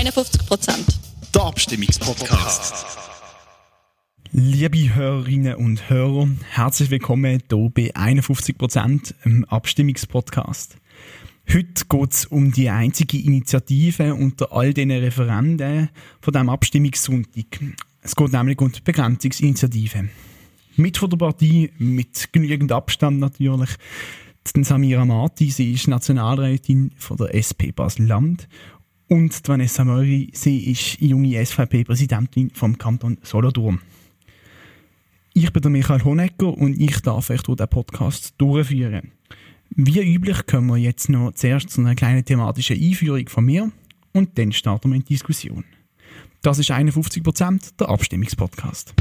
51 Prozent. Der Abstimmungspodcast. Liebe Hörerinnen und Hörer, herzlich willkommen hier bei 51 Prozent im Abstimmungspodcast. Heute geht es um die einzige Initiative unter all diesen Referenden von diesem Abstimmungssonntag. Es geht nämlich um die Begrenzungsinitiative. Mit von der Partie, mit genügend Abstand natürlich, Samira Marti, sie ist Nationalrätin von der SP Basel-Land und Vanessa Möri, sie ist junge SVP-Präsidentin vom Kanton Solothurn. Ich bin der Michael Honecker und ich darf euch durch den Podcast durchführen. Wie üblich kommen wir jetzt noch zuerst zu einer kleinen thematischen Einführung von mir und dann starten wir in die Diskussion. Das ist 51% der Abstimmungspodcast.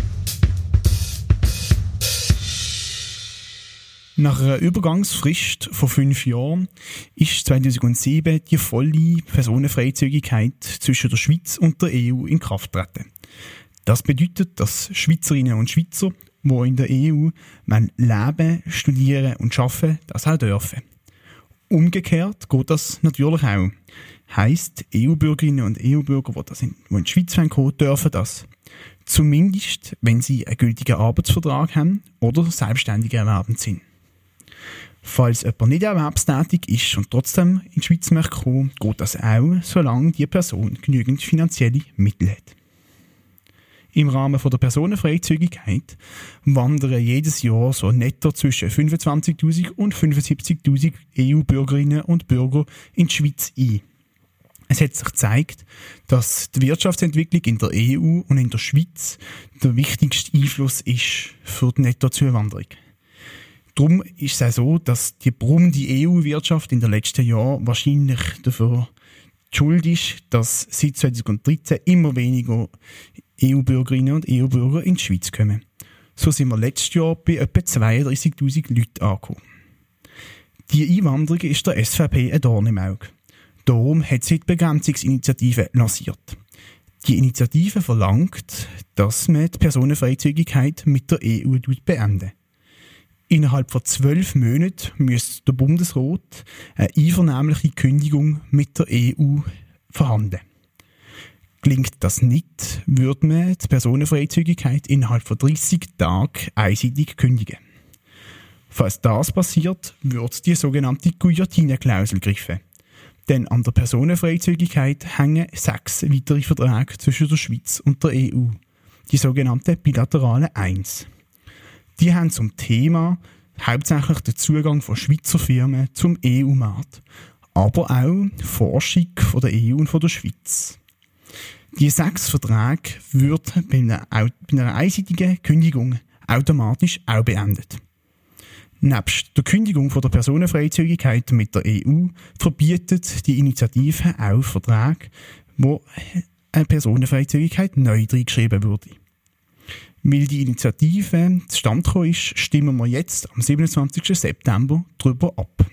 Nach einer Übergangsfrist von fünf Jahren ist 2007 die volle Personenfreizügigkeit zwischen der Schweiz und der EU in Kraft getreten. Das bedeutet, dass Schweizerinnen und Schweizer, die in der EU leben, studieren und arbeiten, das auch dürfen. Umgekehrt geht das natürlich auch. Heißt, EU-Bürgerinnen und EU-Bürger, die, in, die in die Schweiz kommen, dürfen das. Zumindest, wenn sie einen gültigen Arbeitsvertrag haben oder selbstständig erwerbend sind. Falls jemand nicht erwerbstätig ist und trotzdem in die Schweiz möchte kommen, geht das auch, solange die Person genügend finanzielle Mittel hat. Im Rahmen der Personenfreizügigkeit wandern jedes Jahr so netto zwischen 25.000 und 75.000 EU-Bürgerinnen und Bürger in die Schweiz ein. Es hat sich gezeigt, dass die Wirtschaftsentwicklung in der EU und in der Schweiz der wichtigste Einfluss ist für die Nettozuwanderung. Darum ist es auch so, dass die brummende EU-Wirtschaft in den letzten Jahren wahrscheinlich dafür schuld ist, dass seit 2013 immer weniger EU-Bürgerinnen und EU-Bürger in die Schweiz kommen. So sind wir letztes Jahr bei etwa 32.000 Leuten angekommen. Die Einwanderung ist der SVP ein Dorn im Auge. Darum hat sie die Begrenzungsinitiative lanciert. Die Initiative verlangt, dass man die Personenfreizügigkeit mit der EU beenden. Innerhalb von zwölf Monaten müsste der Bundesrat eine einvernehmliche Kündigung mit der EU verhandeln. Gelingt das nicht, würde man die Personenfreizügigkeit innerhalb von 30 Tagen einseitig kündigen. Falls das passiert, wird die sogenannte Guillotine-Klausel griffen. Denn an der Personenfreizügigkeit hängen sechs weitere Verträge zwischen der Schweiz und der EU, die sogenannte bilaterale 1. Die haben zum Thema hauptsächlich den Zugang von Schweizer Firmen zum EU-Markt, aber auch Forschung von der EU und von der Schweiz. Die sechs Verträge würden bei einer, bei einer einseitigen Kündigung automatisch auch beendet. Nebst der Kündigung von der Personenfreizügigkeit mit der EU verbietet die Initiative auch Verträge, wo eine Personenfreizügigkeit neu reingeschrieben würde. Weil die Initiative zustande gekommen ist, stimmen wir jetzt am 27. September darüber ab.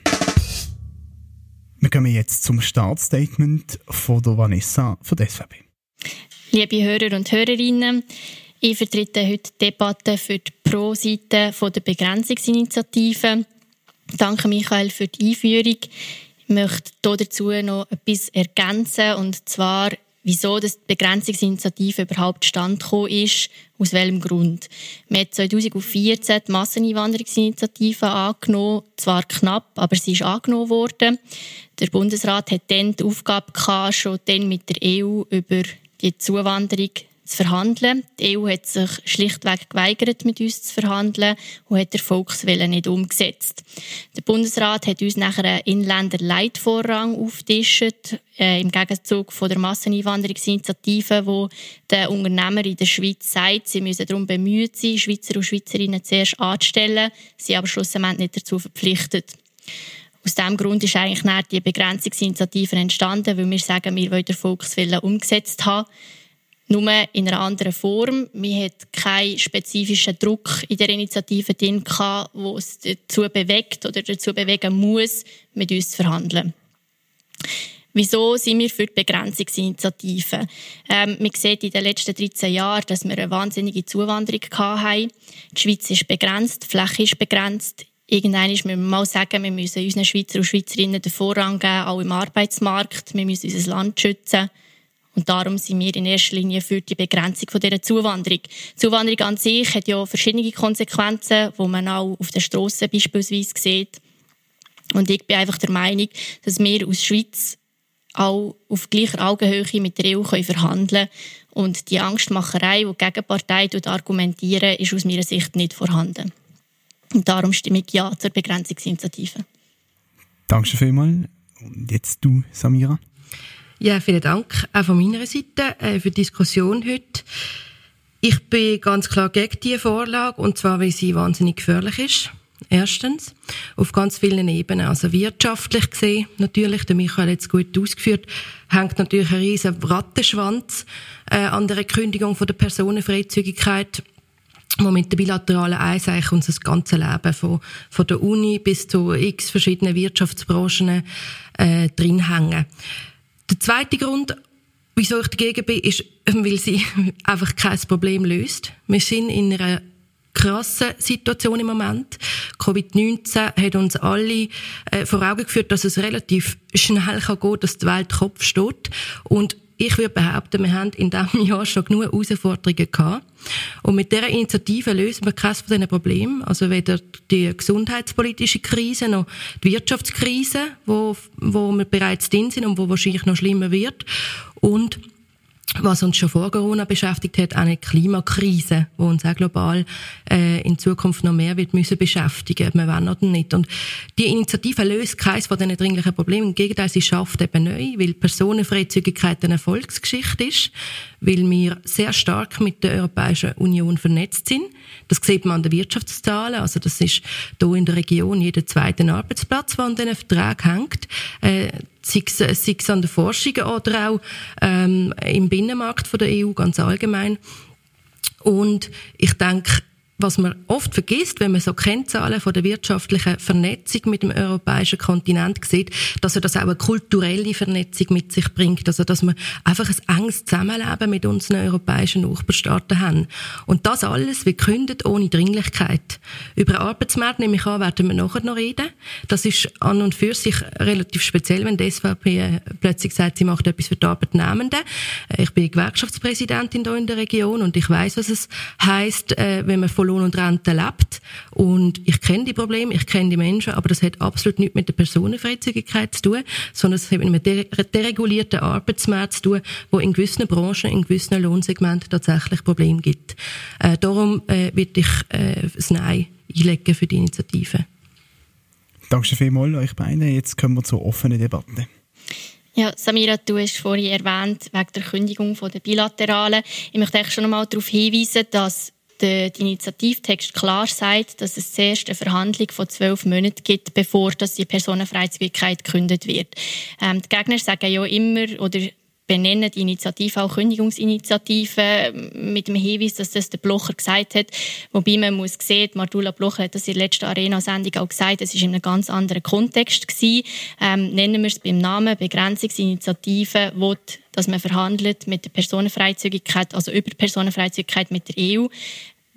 Wir kommen jetzt zum Startstatement von der Vanessa von der SVP. Liebe Hörer und Hörerinnen, ich vertrete heute die Debatte für die Pro-Seite der Begrenzungsinitiative. Danke Michael für die Einführung. Ich möchte dazu noch etwas ergänzen, und zwar wieso das die Begrenzungsinitiative überhaupt stand ist, aus welchem Grund. Wir haben 2014 die Masseneinwanderungsinitiative angenommen, zwar knapp, aber sie ist angenommen worden. Der Bundesrat hat dann die Aufgabe gehabt, schon dann mit der EU über die Zuwanderung zu verhandeln. Die EU hat sich schlichtweg geweigert, mit uns zu verhandeln und hat den Volkswillen nicht umgesetzt. Der Bundesrat hat uns nachher einen Inländer-Leitvorrang aufgetischt, äh, im Gegenzug von der Masseneinwanderungsinitiative, wo der Unternehmer in der Schweiz sagt, sie müssen darum bemüht sein, Schweizer und Schweizerinnen zuerst anzustellen, sie aber schlussendlich nicht dazu verpflichtet. Aus diesem Grund ist eigentlich die Begrenzungsinitiative entstanden, weil wir sagen, wir wollen den Volkswillen umgesetzt haben nur in einer anderen Form. Wir hat keinen spezifischen Druck in der Initiative drin wo es dazu bewegt oder dazu bewegen muss, mit uns zu verhandeln. Wieso sind wir für die Begrenzungsinitiative? Ähm, man sieht in den letzten 13 Jahren, dass wir eine wahnsinnige Zuwanderung hatten. Die Schweiz ist begrenzt, die Fläche ist begrenzt. Irgendwann müssen wir mal sagen, wir müssen unseren Schweizer und Schweizerinnen den Vorrang geben, auch im Arbeitsmarkt. Wir müssen unser Land schützen. Und darum sind wir in erster Linie für die Begrenzung von dieser Zuwanderung. Die Zuwanderung an sich hat ja verschiedene Konsequenzen, die man auch auf der Strasse beispielsweise sieht. Und ich bin einfach der Meinung, dass wir aus Schweiz auch auf gleicher Augenhöhe mit der EU verhandeln können. Und die Angstmacherei, die die Gegenpartei argumentieren, ist aus meiner Sicht nicht vorhanden. Und darum stimme ich Ja zur Begrenzungsinitiative. Danke vielmals. Und jetzt du, Samira. Ja, vielen Dank auch von meiner Seite äh, für die Diskussion heute. Ich bin ganz klar gegen diese Vorlage, und zwar, weil sie wahnsinnig gefährlich ist. Erstens, auf ganz vielen Ebenen. Also wirtschaftlich gesehen, natürlich, der Michael hat es gut ausgeführt, hängt natürlich ein riesen Rattenschwanz äh, an der Kündigung von der Personenfreizügigkeit wo mit der bilateralen Eis eigentlich unser ganzes Leben von, von der Uni bis zu x verschiedenen Wirtschaftsbranchen äh, drin hängen. Der zweite Grund, wieso ich dagegen bin, ist, weil sie einfach kein Problem löst. Wir sind in einer krassen Situation im Moment. Covid-19 hat uns alle äh, vor Augen geführt, dass es relativ schnell kann gehen, dass die Welt Kopf steht. Und ich würde behaupten, wir haben in diesem Jahr schon genug Herausforderungen gehabt. Und mit dieser Initiative lösen wir keines von diesen Problemen. Also weder die gesundheitspolitische Krise noch die Wirtschaftskrise, wo, wo wir bereits drin sind und wo wahrscheinlich noch schlimmer wird. Und was uns schon vor Corona beschäftigt hat, eine Klimakrise, wo uns auch global äh, in Zukunft noch mehr wird müssen beschäftigen. Wir wollen oder nicht. Und die Initiative löst keines von diesen dringlichen Problemen. Im Gegenteil, sie schafft eben neu, weil Personenfreizügigkeit eine Erfolgsgeschichte ist, weil wir sehr stark mit der Europäischen Union vernetzt sind. Das sieht man an den Wirtschaftszahlen. Also das ist hier in der Region jeder zweite Arbeitsplatz, der an diesen Vertrag hängt. Äh, sei es, sei es an der Forschung oder auch ähm, im Binnenmarkt von der EU ganz allgemein. Und ich denke, was man oft vergisst, wenn man so Kennzahlen von der wirtschaftlichen Vernetzung mit dem europäischen Kontinent sieht, dass er das auch eine kulturelle Vernetzung mit sich bringt. Also, dass wir einfach ein enges Zusammenleben mit unseren europäischen Nachbarstaaten haben. Und das alles gekündigt ohne Dringlichkeit. Über Arbeitsmarkt, nehme ich an, werden wir nachher noch reden. Das ist an und für sich relativ speziell, wenn die SVP äh, plötzlich sagt, sie macht etwas für die Arbeitnehmenden. Äh, ich bin Gewerkschaftspräsidentin hier in der Region und ich weiß, was es heisst, äh, wenn man von Lohn und Rente lebt. Und ich kenne die Probleme, ich kenne die Menschen, aber das hat absolut nichts mit der Personenfreizügigkeit zu tun, sondern es hat mit einem deregulierten Arbeitsmarkt zu tun, wo in gewissen Branchen, in gewissen Lohnsegmenten tatsächlich Probleme gibt. Äh, darum äh, würde ich äh, das Nein einlegen für die Initiative. Danke vielmals euch beiden. Jetzt kommen wir zur offenen Debatte. Ja, Samira, du hast vorhin erwähnt, wegen der Kündigung der Bilateralen. Ich möchte eigentlich schon einmal darauf hinweisen, dass der Initiativtext klar sagt, dass es zuerst eine Verhandlung von zwölf Monaten gibt, bevor dass die Personenfreizügigkeit gekündigt wird. Ähm, die Gegner sagen ja immer oder benennen die Initiative auch Kündigungsinitiative ähm, mit dem Hinweis, dass das der Blocher gesagt hat. Wobei man muss sehen, Martula Blocher hat das in der letzten Arena-Sendung auch gesagt, es war in einem ganz anderen Kontext gewesen. Ähm, nennen wir es beim Namen Begrenzungsinitiative, wo dass man verhandelt mit der Personenfreizügigkeit, also über Personenfreizügigkeit mit der EU.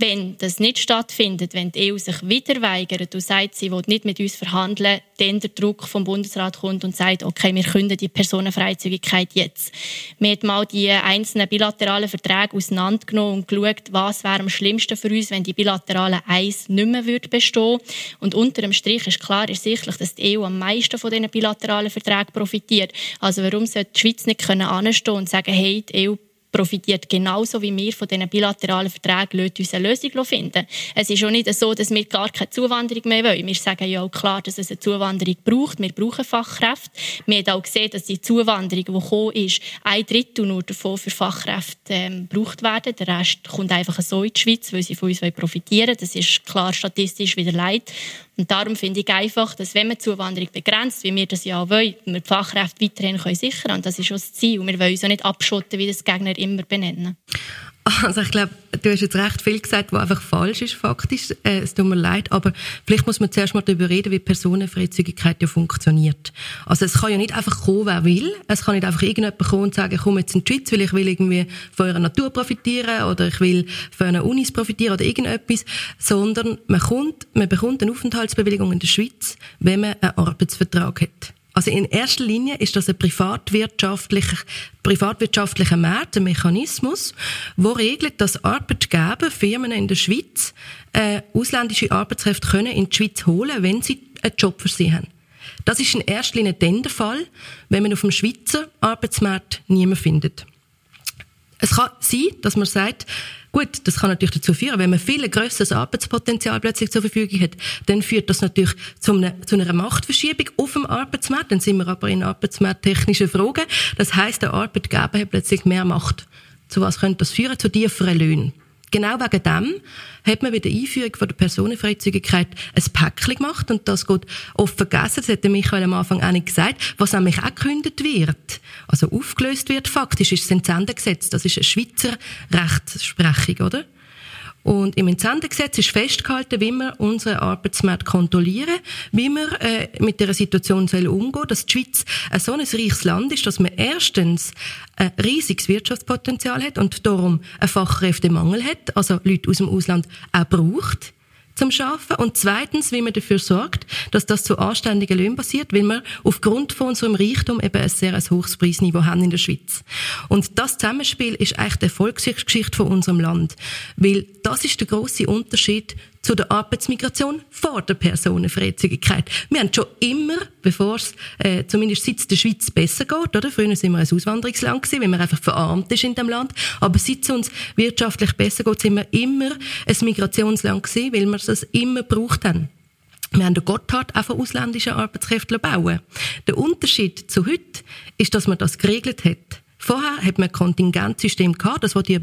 Wenn das nicht stattfindet, wenn die EU sich wieder weigert und sagt, sie will nicht mit uns verhandeln, dann der Druck vom Bundesrat kommt und sagt, okay, wir können die Personenfreizügigkeit jetzt. Wir haben mal die einzelnen bilateralen Verträge auseinandergenommen und geschaut, was wäre am schlimmsten für uns, wenn die bilateralen Eis nicht mehr bestehen Und unter dem Strich ist klar ersichtlich, dass die EU am meisten von diesen bilateralen Verträgen profitiert. Also warum sollte die Schweiz nicht anstehen und sagen, hey, die EU profitiert genauso wie wir von diesen bilateralen Verträgen, lasst uns eine Lösung finden. Es ist auch nicht so, dass wir gar keine Zuwanderung mehr wollen. Wir sagen ja auch klar, dass es eine Zuwanderung braucht. Wir brauchen Fachkräfte. Wir haben auch gesehen, dass die Zuwanderung, die gekommen ist, ein Drittel nur davon für Fachkräfte ähm, gebraucht werden. Der Rest kommt einfach so in die Schweiz, weil sie von uns profitieren wollen. Das ist klar statistisch wieder leid. Und darum finde ich einfach, dass wenn man Zuwanderung begrenzt, wie wir das ja wollen, wir die Fachkräfte weiterhin können sichern können. Und das ist auch das Ziel. Und wir wollen uns auch nicht abschotten, wie das Gegner immer benennen. Also ich glaube, du hast jetzt recht viel gesagt, was einfach falsch ist faktisch. Äh, es tut mir leid, aber vielleicht muss man zuerst mal darüber reden, wie Personenfreizügigkeit ja funktioniert. Also es kann ja nicht einfach kommen, wer will. Es kann nicht einfach irgendjemand kommen und sagen, ich komme jetzt in die Schweiz, weil ich will irgendwie von eurer Natur profitieren oder ich will von einer Unis profitieren oder irgendetwas, sondern man kommt, man bekommt eine Aufenthaltsbewilligung in der Schweiz, wenn man einen Arbeitsvertrag hat. Also in erster Linie ist das ein privatwirtschaftlicher, privatwirtschaftlicher Markt, ein Mechanismus, wo regelt, dass Arbeitgeber, Firmen in der Schweiz, äh, ausländische Arbeitskräfte können in die Schweiz holen, wenn sie einen Job für sie haben. Das ist in erster Linie dann der Fall, wenn man auf dem Schweizer Arbeitsmarkt niemanden findet. Es kann sein, dass man sagt, Gut, das kann natürlich dazu führen, wenn man viel grösseres Arbeitspotenzial plötzlich zur Verfügung hat, dann führt das natürlich zu einer, zu einer Machtverschiebung auf dem Arbeitsmarkt. Dann sind wir aber in arbeitsmarkttechnischen Fragen. Das heißt, der Arbeitgeber hat plötzlich mehr Macht. Zu was könnte das führen? Zu tieferen Löhnen. Genau wegen dem hat man bei der Einführung von der Personenfreizügigkeit ein Päckchen gemacht und das geht oft vergessen, das hat Michael am Anfang auch nicht gesagt, was nämlich auch gekündigt wird, also aufgelöst wird faktisch, ist das Entsendegesetz, das ist eine Schweizer Rechtsprechung, oder? Und im Entsendegesetz ist festgehalten, wie wir unseren Arbeitsmarkt kontrollieren, wie wir äh, mit der Situation umgehen, dass die Schweiz ein so ein reiches Land ist, dass man erstens ein riesiges Wirtschaftspotenzial hat und darum einen Fachkräftemangel hat, also Leute aus dem Ausland auch braucht zum Schaffen und zweitens, wie man dafür sorgt, dass das zu anständigen Löhnen passiert, weil wir aufgrund von unserem Reichtum eben ein sehr ein hohes Preisniveau haben in der Schweiz. Und das Zusammenspiel ist eigentlich die Erfolgsgeschichte von unserem Land, weil das ist der große Unterschied zu der Arbeitsmigration vor der Personenfreizügigkeit. Wir haben schon immer, bevor es äh, zumindest seit der Schweiz besser geht, oder? Früher sind wir ein Auswanderungsland gewesen, weil man einfach verarmt ist in dem Land. Aber seit es uns wirtschaftlich besser geht, sind wir immer ein Migrationsland gewesen, weil wir das immer gebraucht haben. Wir haben den Gotthard auch von ausländischen Arbeitskräften bauen. Der Unterschied zu heute ist, dass man das geregelt hat. Vorher hat man ein Kontingentsystem gehabt, das, was ihr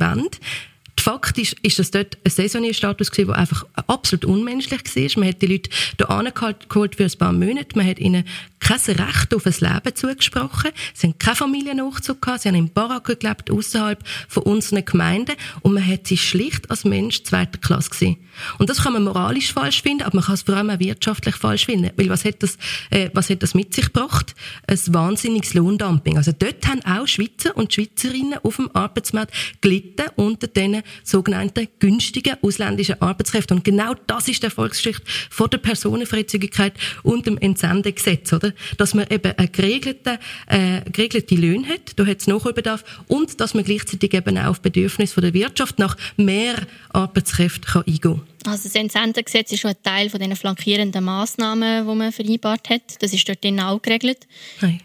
erwähnt faktisch ist das dort ein Saisonierstatus gewesen, der einfach absolut unmenschlich war. Man hat die Leute hier angeholt für ein paar Monate. Man hat ihnen kein Recht auf ein Leben zugesprochen. Sie haben keine Familiennachzug gehabt. Sie haben in Baracken gelebt, außerhalb von unseren Gemeinden. Und man hat sie schlicht als Mensch zweiter Klasse gesehen. Und das kann man moralisch falsch finden, aber man kann es vor allem auch wirtschaftlich falsch finden. Weil was hat das, äh, was hat das mit sich gebracht? Ein wahnsinniges Lohndumping. Also dort haben auch Schweizer und Schweizerinnen auf dem Arbeitsmarkt gelitten unter diesen sogenannten günstigen ausländischen Arbeitskräften. Und genau das ist die Erfolgsgeschichte von der Personenfreizügigkeit und dem Entsendegesetz, oder? Dass man eben eine geregelte, äh, geregelte Löhne hat, da hat es Nachholbedarf, und dass man gleichzeitig eben auch auf Bedürfnisse der Wirtschaft nach mehr Arbeitskräften kann eingehen kann. Also das Entsendegesetz ist schon ein Teil von den flankierenden Massnahmen, die man vereinbart hat. Das ist dort auch geregelt.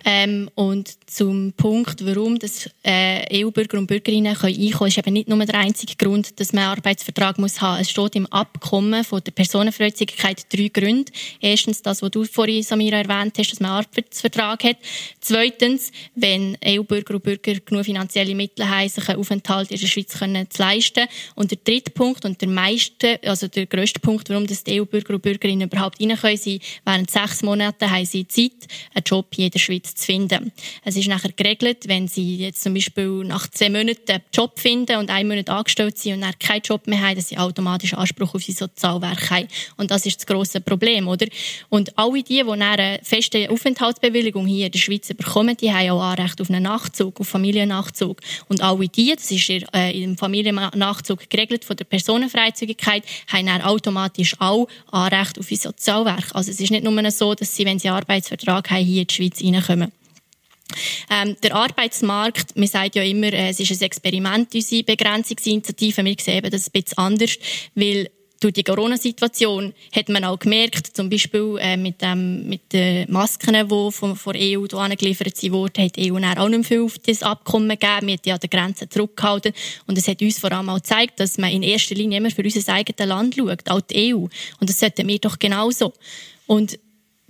Ähm, und zum Punkt, warum das äh, EU-Bürger und Bürgerinnen können einkommen können, ist eben nicht nur der einzige Grund, dass man einen Arbeitsvertrag muss haben. Es steht im Abkommen von der Personenfreizügigkeit drei Gründe. Erstens das, was du vorhin, Samira, erwähnt hast, dass man einen Arbeitsvertrag hat. Zweitens, wenn EU-Bürger und Bürger genug finanzielle Mittel haben, sich einen Aufenthalt in der Schweiz können zu leisten. Und der dritte Punkt und der meiste, also der grösste Punkt, warum das die EU-Bürger und Bürgerinnen überhaupt rein können. Während sechs Monaten haben sie Zeit, einen Job hier in der Schweiz zu finden. Es ist nachher geregelt, wenn sie jetzt zum Beispiel nach zwei Monaten einen Job finden und einen Monat angestellt sind und dann keinen Job mehr haben, dass sie automatisch Anspruch auf ihr Sozialwerk haben. Und das ist das grosse Problem, oder? Und alle die, die eine feste Aufenthaltsbewilligung hier in der Schweiz bekommen, die haben auch Anrecht auf einen Nachzug, auf Familiennachzug. Und alle die, das ist äh, im Familiennachzug geregelt von der Personenfreizügigkeit, haben dann automatisch auch Anrecht auf ein Sozialwerk. Also es ist nicht nur so, dass sie, wenn sie einen Arbeitsvertrag haben, hier in die Schweiz reinkommen. Ähm, der Arbeitsmarkt, man sagt ja immer, äh, es ist ein Experiment, unsere Begrenzungsinitiative. Wir sehen das ein bisschen anders, weil durch die Corona-Situation hat man auch gemerkt, zum Beispiel äh, mit, ähm, mit den Masken, die von, von der EU angeliefert wurden, hat die EU auch nicht mehr viel auf das Abkommen gegeben. Wir haben ja an der Grenze zurückgehalten. Und es hat uns vor allem auch gezeigt, dass man in erster Linie immer für unser eigenes Land schaut, auch die EU. Und das sollten wir doch genauso. Und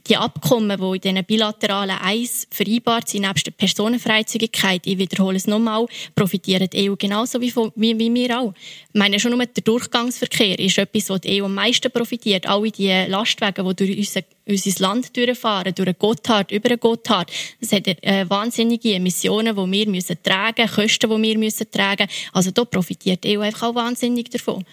die Abkommen, die in diesen bilateralen Eis vereinbart sind, nebst der Personenfreizügigkeit, ich wiederhole es nochmal, profitieren die EU genauso wie, von, wie, wie, wir auch. Ich meine, schon nur der Durchgangsverkehr ist etwas, was die EU am meisten profitiert. Alle die Lastwagen, die durch unser, unser Land durchfahren, durch den Gotthard, über den Gotthard, das hat äh, wahnsinnige Emissionen, die wir müssen tragen müssen, Kosten, die wir müssen tragen müssen. Also da profitiert die EU einfach auch wahnsinnig davon.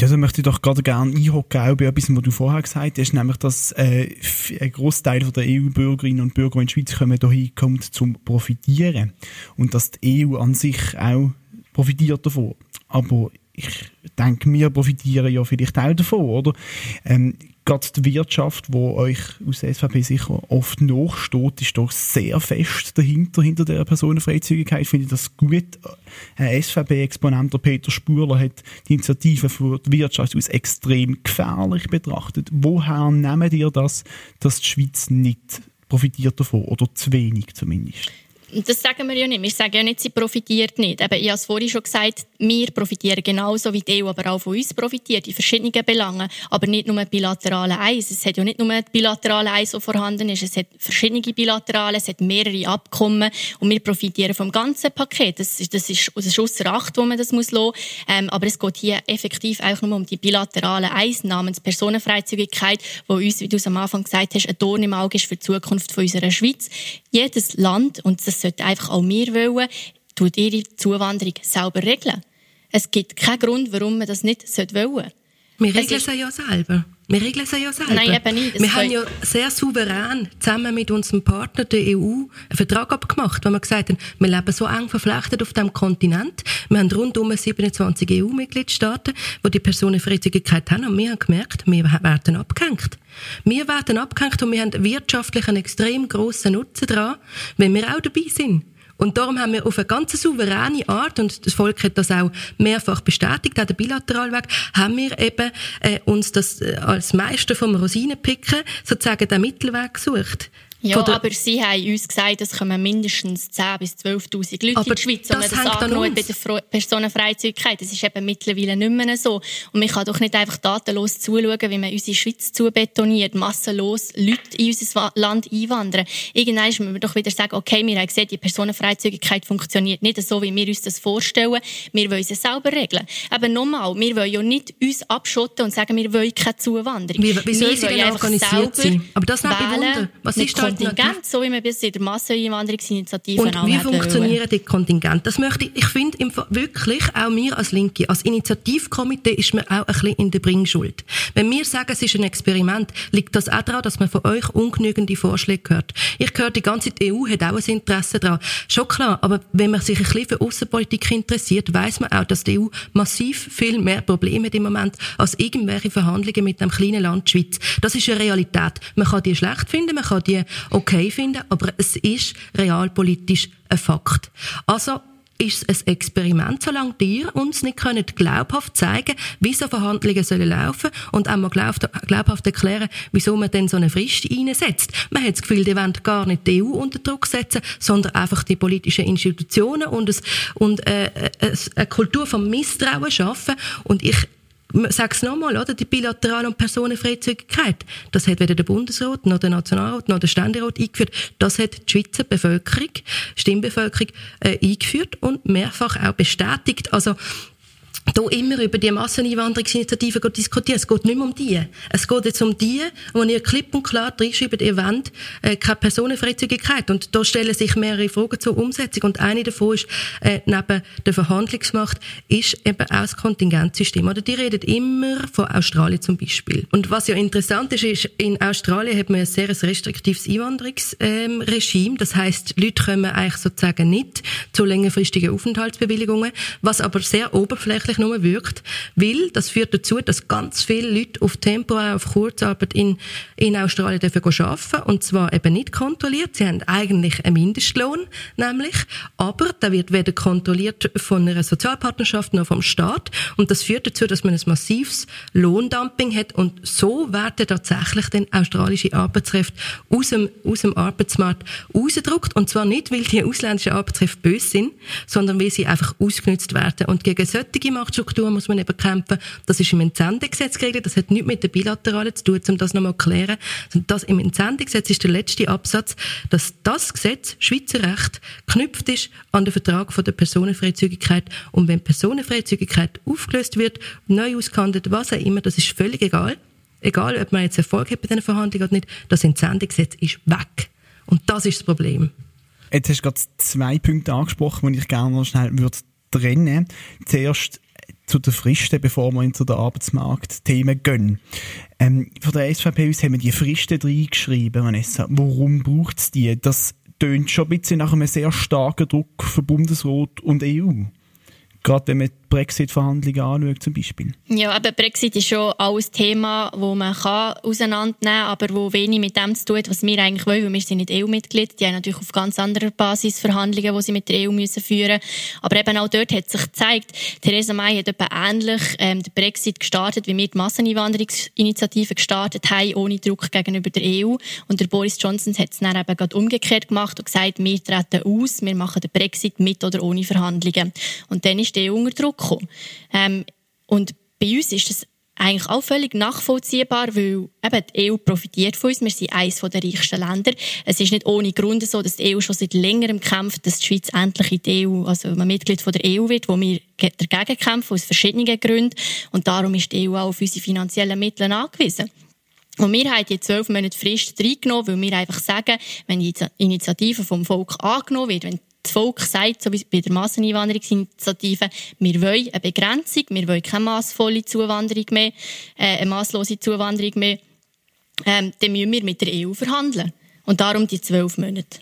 Also möchte ich doch gerade gerne einhocken bei etwas, was du vorher gesagt hast, nämlich, dass äh, ein Großteil der EU-Bürgerinnen und Bürger in die Schweiz kommen, hierhin kommt zum Profitieren und dass die EU an sich auch profitiert davon. Aber ich denke, wir profitieren ja vielleicht auch davon, oder? Ähm, gerade die Wirtschaft, wo euch aus der SVP sicher oft nachsteht, ist doch sehr fest dahinter, hinter der Personenfreizügigkeit. Finde ich das gut. Ein SVP-Exponent, Peter Spuler, hat die Initiative für die Wirtschaft als extrem gefährlich betrachtet. Woher nehmen ihr das, dass die Schweiz nicht profitiert davon oder zu wenig zumindest? Das sagen wir ja nicht. Wir sagen ja nicht, sie profitiert nicht. Eben, ich habe es vorhin schon gesagt, wir profitieren genauso wie die EU, aber auch von uns profitiert in verschiedenen Belangen. Aber nicht nur bilaterale Eis. Es hat ja nicht nur bilaterale Eis, die vorhanden ist. Es hat verschiedene bilaterale, es hat mehrere Abkommen und wir profitieren vom ganzen Paket. Das, ist, das ist, das ist Acht, wo man das muss lassen. Ähm, aber es geht hier effektiv auch nur um die bilaterale Eis namens Personenfreizügigkeit, wo uns, wie du es am Anfang gesagt hast, ein Dorn im Auge ist für die Zukunft von unserer Schweiz. Jedes Land, und das sollte einfach auch wir wollen, tut ihre Zuwanderung selber regeln. Es gibt keinen Grund, warum man das nicht wollen sollte. Wir regeln es ja selber. Wir regeln es ja selber. Nein, eben nicht. Das wir haben ja sehr souverän zusammen mit unserem Partner, der EU, einen Vertrag abgemacht, wo wir gesagt haben, wir leben so eng verflechtet auf dem Kontinent. Wir haben rundum 27 EU-Mitgliedstaaten, die die Personenfreizügigkeit haben. Und wir haben gemerkt, wir werden abgehängt. Wir werden abgehängt und wir haben wirtschaftlich einen extrem grossen Nutzen daran, wenn wir auch dabei sind. Und darum haben wir auf eine ganz souveräne Art, und das Volk hat das auch mehrfach bestätigt, auch der Bilateralweg, haben wir eben äh, uns das äh, als Meister vom Rosinenpicken sozusagen den Mittelweg gesucht. Ja, aber Sie haben uns gesagt, es kommen mindestens 10.000 bis 12.000 Leute aber in die Schweiz, und man das angenommen bei der Personenfreizügigkeit. Das ist eben mittlerweile nicht mehr so. Und man kann doch nicht einfach datenlos zuschauen, wie man unsere Schweiz zubetoniert, massenlos Leute in unser Land einwandern. Irgendwann müssen wir doch wieder sagen, okay, wir haben gesehen, die Personenfreizügigkeit funktioniert nicht so, wie wir uns das vorstellen. Wir wollen sie selber regeln. Aber nochmal, wir wollen ja nicht uns abschotten und sagen, wir wollen keine Zuwanderung. Wie, wie soll wir sie denn organisiert sein? Aber das nimmt mich Wunder. Was ist da Kontingent, so wie wir bis in der Masseneinwanderungsinitiative Und wie funktionieren die Kontingente? Das möchte ich, ich finde wirklich, auch wir als Linke, als Initiativkomitee ist man auch ein bisschen in der Bringschuld. Wenn wir sagen, es ist ein Experiment, liegt das auch daran, dass man von euch ungenügende Vorschläge hört. Ich höre die ganze die EU hat auch ein Interesse daran. Schon klar, aber wenn man sich ein bisschen für Außenpolitik interessiert, weiß man auch, dass die EU massiv viel mehr Probleme hat im Moment als irgendwelche Verhandlungen mit einem kleinen Land Schweiz. Das ist eine Realität. Man kann die schlecht finden, man kann die okay finden, aber es ist realpolitisch ein Fakt. Also ist es ein Experiment, solange ihr uns nicht könnt glaubhaft zeigen wie so Verhandlungen sollen laufen und auch mal glaubhaft erklären, wieso man denn so eine Frist einsetzt. Man hat das Gefühl, die wollen gar nicht die EU unter Druck setzen, sondern einfach die politischen Institutionen und, es, und äh, äh eine Kultur von Misstrauen schaffen. Und ich sag's nochmal, oder? Die bilaterale und Personenfreizügigkeit. Das hat weder der Bundesrat, noch der Nationalrat, noch der Ständerat eingeführt. Das hat die Schweizer Bevölkerung, Stimmbevölkerung, äh, eingeführt und mehrfach auch bestätigt. Also, hier immer über die Masseneinwanderungsinitiative diskutieren. Es geht nicht mehr um die. Es geht jetzt um die, wo ihr klipp und klar reinschreibt, ihr wollt äh, keine Personenfreizügigkeit. Und da stellen sich mehrere Fragen zur Umsetzung. Und eine davon ist, äh, neben der Verhandlungsmacht, ist eben auch das Kontingentsystem. Oder die redet immer von Australien zum Beispiel. Und was ja interessant ist, ist, in Australien hat man ein sehr restriktives Einwanderungsregime. Ähm, das heißt, Leute kommen eigentlich sozusagen nicht zu längerfristigen Aufenthaltsbewilligungen, was aber sehr oberflächlich eigentlich nur wirkt, weil das führt dazu, dass ganz viele Leute auf Tempo, auf Kurzarbeit in, in Australien dürfen arbeiten. Und zwar eben nicht kontrolliert. Sie haben eigentlich einen Mindestlohn, nämlich, aber der wird weder kontrolliert von einer Sozialpartnerschaft noch vom Staat. Und das führt dazu, dass man ein massives Lohndumping hat. Und so werden tatsächlich dann australische Arbeitskräfte aus dem, aus dem Arbeitsmarkt rausgedruckt und zwar nicht, weil die ausländischen Arbeitskräfte böse sind, sondern weil sie einfach ausgenutzt werden. Und gegen solche Machtstruktur muss man eben kämpfen. Das ist im Entsendegesetz geregelt. Das hat nichts mit der Bilateralen zu tun, um das nochmal zu klären. Das im Entsendegesetz ist der letzte Absatz, dass das Gesetz, Schweizer Recht, knüpft ist an den Vertrag von der Personenfreizügigkeit. Und wenn Personenfreizügigkeit aufgelöst wird, neu ausgehandelt, was auch immer, das ist völlig egal. Egal, ob man jetzt Erfolg hat bei diesen Verhandlungen oder nicht, das Entsendegesetz ist weg. Und das ist das Problem. Jetzt hast du gerade zwei Punkte angesprochen, die ich gerne noch schnell würde trennen. Zuerst zu den Fristen, bevor wir zu den Arbeitsmarktthemen gehen. Ähm, von der SVP aus haben wir die Fristen reingeschrieben, Vanessa. Warum braucht es die? Das tönt schon ein bisschen nach einem sehr starken Druck von Bundesrat und EU. Gerade wenn man die Brexit-Verhandlungen anschaut zum Beispiel. Ja, aber Brexit ist schon alles Thema, wo man kann auseinandernehmen kann, aber wo wenig mit dem zu tun hat, was wir eigentlich wollen, weil wir sind nicht EU-Mitglied. Die haben natürlich auf ganz anderer Basis Verhandlungen, die sie mit der EU müssen führen Aber eben auch dort hat sich gezeigt, Theresa May hat etwa ähnlich ähm, den Brexit gestartet, wie wir die Masseneinwanderungsinitiative gestartet haben, ohne Druck gegenüber der EU. Und der Boris Johnson hat es dann eben gerade umgekehrt gemacht und gesagt, wir treten aus, wir machen den Brexit mit oder ohne Verhandlungen. Und dann ist EU unter Druck gekommen. Ähm, und bei uns ist das eigentlich auch völlig nachvollziehbar, weil eben die EU profitiert von uns. Wir sind eines der reichsten Länder. Es ist nicht ohne Grund so, dass die EU schon seit längerem kämpft, dass die Schweiz endlich in die EU, also ein Mitglied von der EU wird, wo wir dagegen kämpfen, aus verschiedenen Gründen. Und darum ist die EU auch auf unsere finanziellen Mittel angewiesen. Und wir haben die zwölf Monate Frist reingenommen, weil wir einfach sagen, wenn die Initiative vom Volk angenommen wird, wenn das Volk sagt, so wie bei der Masseneinwanderungsinitiative, wir wollen eine Begrenzung, wir wollen keine massvolle Zuwanderung mehr, äh, eine masslose Zuwanderung mehr, ähm, dann müssen wir mit der EU verhandeln. Und darum die zwölf Monate.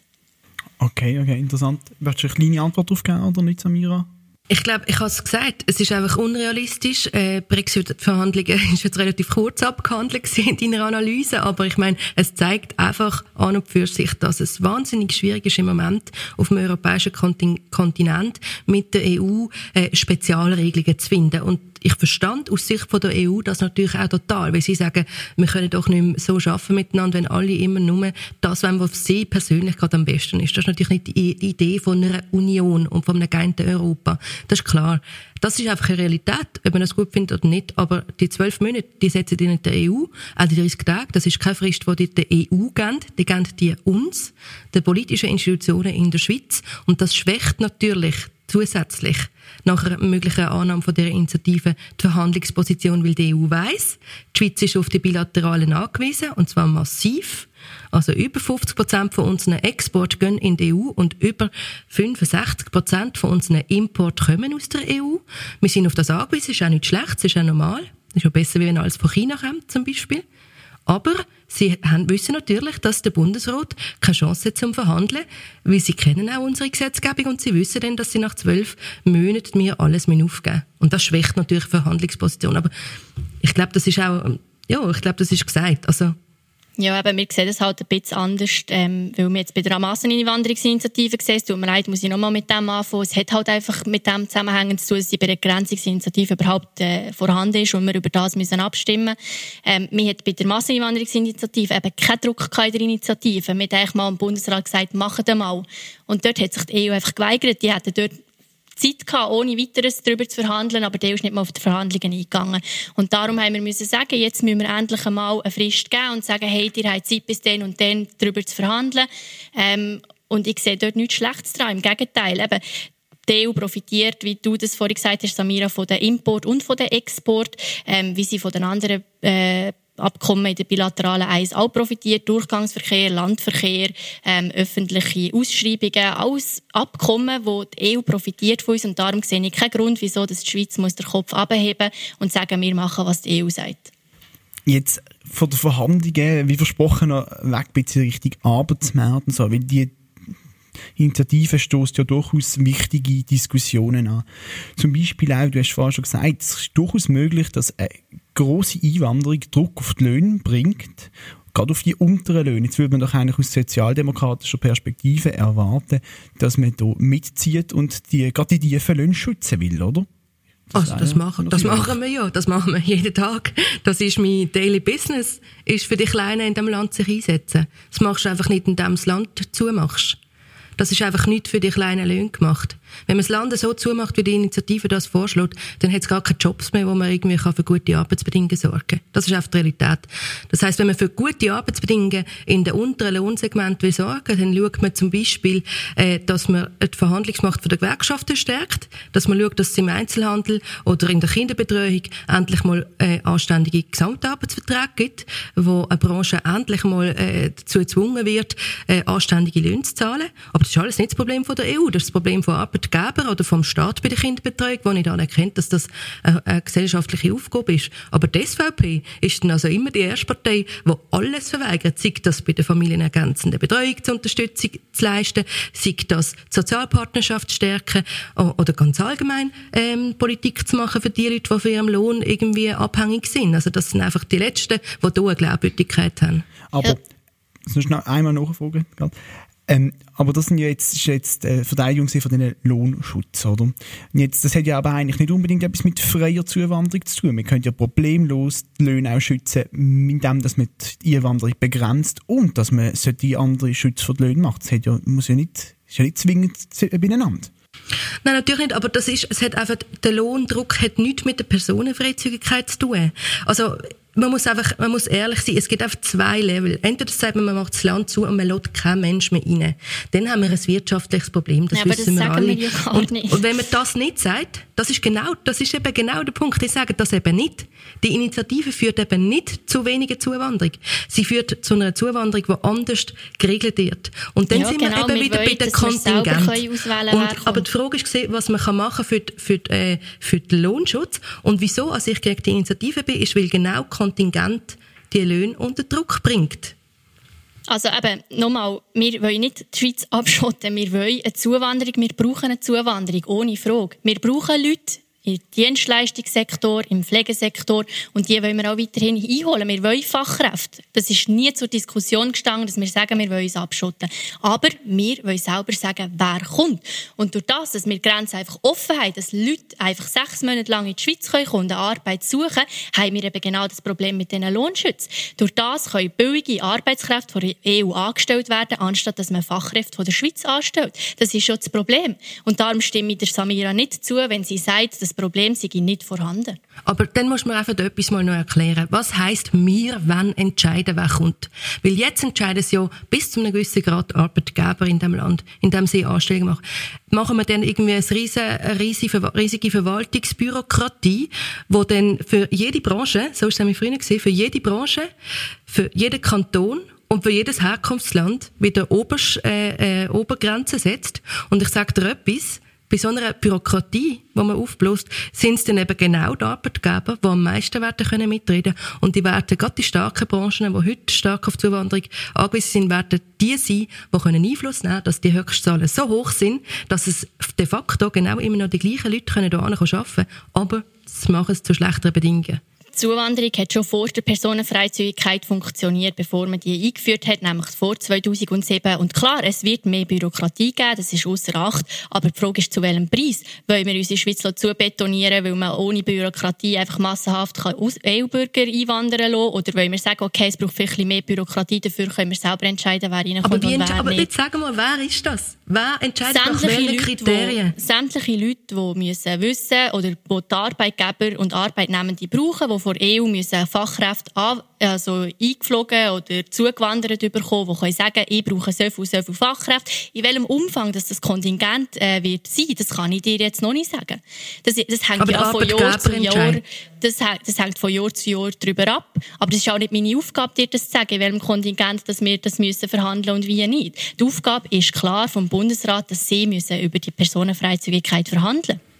Okay, okay, interessant. Willst du eine kleine Antwort darauf geben, oder nicht, Samira? Ich glaube, ich habe es gesagt, es ist einfach unrealistisch. Äh, Brexit-Verhandlungen ist jetzt relativ kurz abgehandelt in deiner Analyse, aber ich meine, es zeigt einfach an und für sich, dass es wahnsinnig schwierig ist im Moment auf dem europäischen Kontinent mit der EU äh, Spezialregelungen zu finden und ich verstand aus Sicht von der EU das natürlich auch total, weil sie sagen, wir können doch nicht mehr so schaffen miteinander, wenn alle immer nur das wollen, was für sie persönlich gerade am besten ist. Das ist natürlich nicht die Idee von einer Union und von einem geeinten Europa. Das ist klar. Das ist einfach eine Realität, ob man das gut findet oder nicht. Aber die zwölf Monate, die setzen die nicht der EU. Auch die 30 Tage, das ist keine Frist, die die EU geben. Die geben die uns, den politischen Institutionen in der Schweiz. Und das schwächt natürlich zusätzlich nach einer möglichen Annahme von der Initiative die Verhandlungsposition, weil die EU weiss, die Schweiz ist auf die Bilateralen angewiesen, und zwar massiv. Also über 50 Prozent von unseren Export gehen in die EU und über 65 Prozent von unseren Import kommen aus der EU. Wir sind auf das angewiesen, ist auch nicht schlecht, ist auch normal. Ist auch besser, wie wenn alles von China kommt, zum Beispiel. Aber sie haben, wissen natürlich, dass der Bundesrat keine Chance hat zum Verhandeln, weil sie kennen auch unsere Gesetzgebung und sie wissen dann, dass sie nach zwölf Monaten mir alles aufgeben Und das schwächt natürlich die Verhandlungsposition. Aber ich glaube, das ist auch, ja, ich glaube, das ist gesagt. Also, ja, aber wir sehen das halt ein bisschen anders, ähm, weil wir jetzt bei der Masseneinwanderungsinitiative sehen, es tut mir leid, muss ich nochmal mit dem anfangen. Es hat halt einfach mit dem zusammenhängend zu tun, dass die Begrenzungsinitiative überhaupt äh, vorhanden ist und wir über das müssen abstimmen ähm, Wir hat bei der Masseneinwanderungsinitiative eben keinen Druck in der Initiative. Wir haben eigentlich mal im Bundesrat gesagt, machen das mal. Und dort hat sich die EU einfach geweigert. Die hätten dort Zeit gehabt, ohne weiteres darüber zu verhandeln, aber der ist nicht mal auf die Verhandlungen eingegangen. Und darum haben wir müssen sagen, jetzt müssen wir endlich einmal eine Frist geben und sagen, hey, ihr habt Zeit bis dann und dann darüber zu verhandeln. Ähm, und ich sehe dort nichts Schlechtes dran. Im Gegenteil, eben, die EU profitiert, wie du das vorhin gesagt hast, Samira, von dem Import und von dem Export, ähm, wie sie von den anderen äh, Abkommen in der bilateralen Eis auch profitiert. Durchgangsverkehr, Landverkehr, ähm, öffentliche Ausschreibungen, alles Abkommen, wo die EU profitiert von uns. Und darum sehe ich keinen Grund, wieso dass die Schweiz muss den Kopf abheben und sagen, wir machen, was die EU sagt. Jetzt von den Verhandlungen, wie versprochen, weg bisschen Richtung Arbeitsmarkt und so, weil die Initiative stößt ja durchaus wichtige Diskussionen an. Zum Beispiel auch, du hast vorhin schon gesagt, es ist durchaus möglich, dass eine grosse Einwanderung Druck auf die Löhne bringt gerade auf die unteren Löhne. Jetzt würde man doch eigentlich aus sozialdemokratischer Perspektive erwarten, dass man da mitzieht und die, gerade die tiefen Löhne schützen will, oder? Das also das machen, das machen wir ja, das machen wir jeden Tag. Das ist mein Daily Business, ist für die Kleinen in dem Land sich einsetzen. Das machst du einfach nicht, indem du das Land zumachst. Das ist einfach nicht für die kleinen Löhne gemacht. Wenn man das Land so zumacht, wie die Initiative das vorschlägt, dann hat es gar keine Jobs mehr, wo man irgendwie für gute Arbeitsbedingungen sorgen kann. Das ist einfach die Realität. Das heißt, wenn man für gute Arbeitsbedingungen in den unteren Lohnsegment will sorgen, dann schaut man zum Beispiel, äh, dass man die Verhandlungsmacht der Gewerkschaften stärkt, dass man schaut, dass es im Einzelhandel oder in der Kinderbetreuung endlich mal äh, anständige Gesamtarbeitsverträge gibt, wo eine Branche endlich mal äh, dazu gezwungen wird, äh, anständige Löhne zu zahlen. Aber das ist alles nicht das Problem von der EU, das ist das Problem von Arbeitgebern oder vom Staat bei der Kinderbetreuung, wo nicht anerkennt, dass das eine, eine gesellschaftliche Aufgabe ist. Aber die SVP ist dann also immer die erste Partei, die alles verweigert, sei das bei der familienergänzenden Betreuung zur Unterstützung zu leisten, sei das die Sozialpartnerschaft zu stärken oder ganz allgemein ähm, Politik zu machen für die Leute, die für ihren Lohn irgendwie abhängig sind. Also das sind einfach die Letzten, die hier eine Glaubwürdigkeit haben. Aber, ja. das muss noch einmal nachfragen. Ähm, aber das sind ja jetzt, ist jetzt äh, Verteidigung von diesen Lohnschutz, oder? Jetzt, das hat ja aber eigentlich nicht unbedingt etwas mit freier Zuwanderung zu tun. Man könnte ja problemlos die Löhne auch schützen, indem man die Einwanderung begrenzt und dass man die andere Schutz für die Löhne macht. Das hat ja, muss ja nicht, ist ja nicht zwingend beieinander. Nein, natürlich nicht, aber das ist, es hat einfach, der Lohndruck hat nichts mit der Personenfreizügigkeit zu tun. Also, man muss einfach, man muss ehrlich sein, es gibt einfach zwei Level. Entweder sagt man, man macht das Land zu und man lässt keinen Mensch mehr rein. Dann haben wir ein wirtschaftliches Problem, das ja, wissen das wir alle. Wir und, und, wenn man das nicht sagt, das ist genau, das ist eben genau der Punkt. Ich sage das eben nicht. Die Initiative führt eben nicht zu weniger Zuwanderung. Sie führt zu einer Zuwanderung, die anders geregelt wird. Und dann ja, sind genau, wir eben wieder wollen, bei den Kontingenten. aber die Frage ist, was man machen kann für, für, äh, für den Lohnschutz. Und wieso, als ich gegen die Initiative bin, ist, weil genau Kontingent die Löhne unter Druck bringt. Also eben, nochmal, wir wollen nicht die Schweiz abschotten, wir wollen eine Zuwanderung, wir brauchen eine Zuwanderung, ohne Frage. Wir brauchen Leute, im Dienstleistungssektor, im Pflegesektor und die wollen wir auch weiterhin einholen. Wir wollen Fachkräfte. Das ist nie zur Diskussion gestanden, dass wir sagen, wir wollen uns abschotten. Aber wir wollen selber sagen, wer kommt. Und durch das, dass wir Grenzen einfach offen haben, dass Leute einfach sechs Monate lang in die Schweiz kommen und eine Arbeit suchen, haben wir eben genau das Problem mit diesen Lohnschützen. Durch das können billige Arbeitskräfte von der EU angestellt werden, anstatt dass man Fachkräfte von der Schweiz anstellt. Das ist schon das Problem. Und darum stimme ich der Samira nicht zu, wenn sie sagt, dass das Problem sei nicht vorhanden. Aber dann muss man einfach etwas mal noch erklären. Was heisst wir, wenn entscheiden, wer kommt? Weil jetzt entscheiden sie ja bis zu einem gewissen Grad Arbeitgeber in dem Land, in dem sie Anstellungen machen. Machen wir dann irgendwie eine riesige, eine riesige Verwaltungsbürokratie, wo dann für jede Branche, so ist es nämlich früher gesehen, für jede Branche, für jeden Kanton und für jedes Herkunftsland wieder Obersch, äh, äh, Obergrenze setzt. Und ich sage dir etwas, bei so einer Bürokratie, die man aufbläst, sind es dann eben genau die Arbeitgeber, die am meisten werden können mitreden Und die werden gerade die starken Branchen, die heute stark auf Zuwanderung angewiesen sind, werden die sein, die Einfluss nehmen können, dass die Höchstzahlen so hoch sind, dass es de facto genau immer noch die gleichen Leute hier arbeiten können, aber sie machen es zu schlechteren Bedingungen. Zuwanderung hat schon vor der Personenfreizügigkeit funktioniert, bevor man die eingeführt hat, nämlich vor 2007. Und klar, es wird mehr Bürokratie geben, das ist außer Acht. Aber die Frage ist, zu welchem Preis? Wollen wir unsere Schweiz zu betonieren, weil man ohne Bürokratie einfach massenhaft EU-Bürger einwandern lassen? Oder wollen wir sagen, okay, es braucht vielleicht mehr Bürokratie, dafür können wir selber entscheiden, wer reinkommt aber und wer aber jetzt sagen wir, wer ist das? Wer entscheidet nach welchen Kriterien? Wo, sämtliche Leute, die müssen wissen oder wo die Arbeitgeber und Arbeitnehmende brauchen, die von EU müssen Fachkräfte an, also eingeflogen oder zugewandert bekommen, die können sagen, ich brauche so viel, so viel Fachkräfte. In welchem Umfang dass das Kontingent äh, wird sein, das kann ich dir jetzt noch nicht sagen. Das, das hängt Aber ja von Jahr zu Jahr, das, das hängt von Jahr zu Jahr darüber ab. Aber das ist auch nicht meine Aufgabe, dir das zu sagen, in welchem Kontingent dass wir das müssen verhandeln und wie nicht. Die Aufgabe ist klar vom Bundesrat, dass sie müssen über die Personenfreizügigkeit verhandeln müssen.